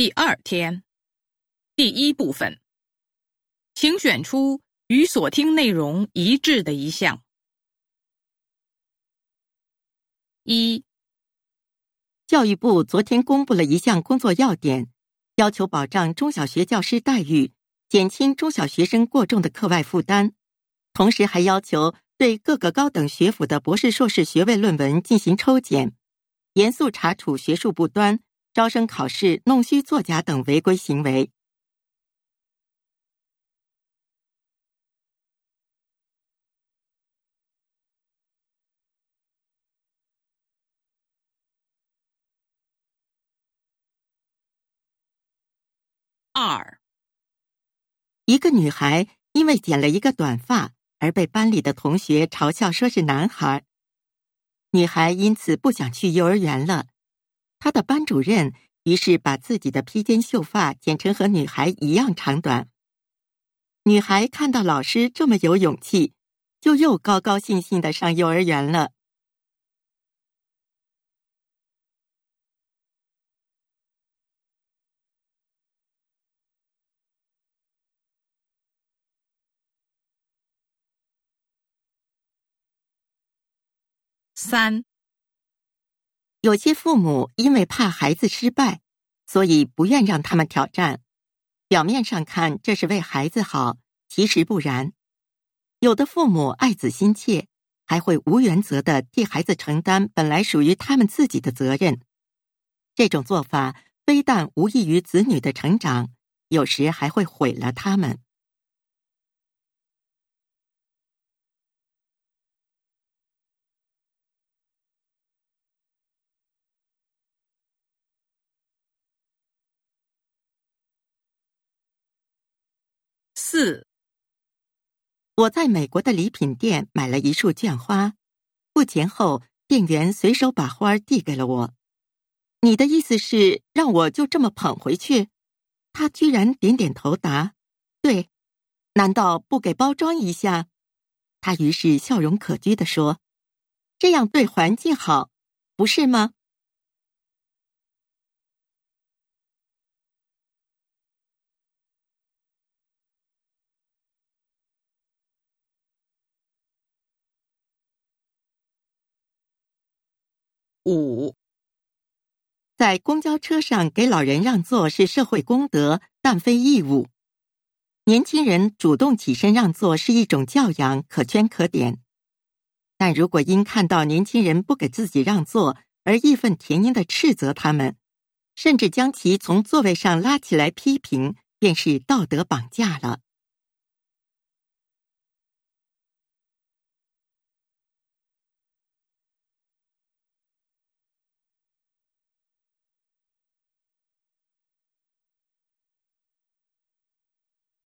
第二天，第一部分，请选出与所听内容一致的一项。一，教育部昨天公布了一项工作要点，要求保障中小学教师待遇，减轻中小学生过重的课外负担，同时还要求对各个高等学府的博士、硕士学位论文进行抽检，严肃查处学术不端。招生考试弄虚作假等违规行为。二，一个女孩因为剪了一个短发而被班里的同学嘲笑说是男孩，女孩因此不想去幼儿园了。他的班主任于是把自己的披肩秀发剪成和女孩一样长短。女孩看到老师这么有勇气，就又高高兴兴的上幼儿园了。三。有些父母因为怕孩子失败，所以不愿让他们挑战。表面上看这是为孩子好，其实不然。有的父母爱子心切，还会无原则的替孩子承担本来属于他们自己的责任。这种做法非但无益于子女的成长，有时还会毁了他们。四，我在美国的礼品店买了一束绢花，付钱后，店员随手把花递给了我。你的意思是让我就这么捧回去？他居然点点头答：“对。”难道不给包装一下？他于是笑容可掬的说：“这样对环境好，不是吗？”五，在公交车上给老人让座是社会公德，但非义务。年轻人主动起身让座是一种教养，可圈可点。但如果因看到年轻人不给自己让座而义愤填膺的斥责他们，甚至将其从座位上拉起来批评，便是道德绑架了。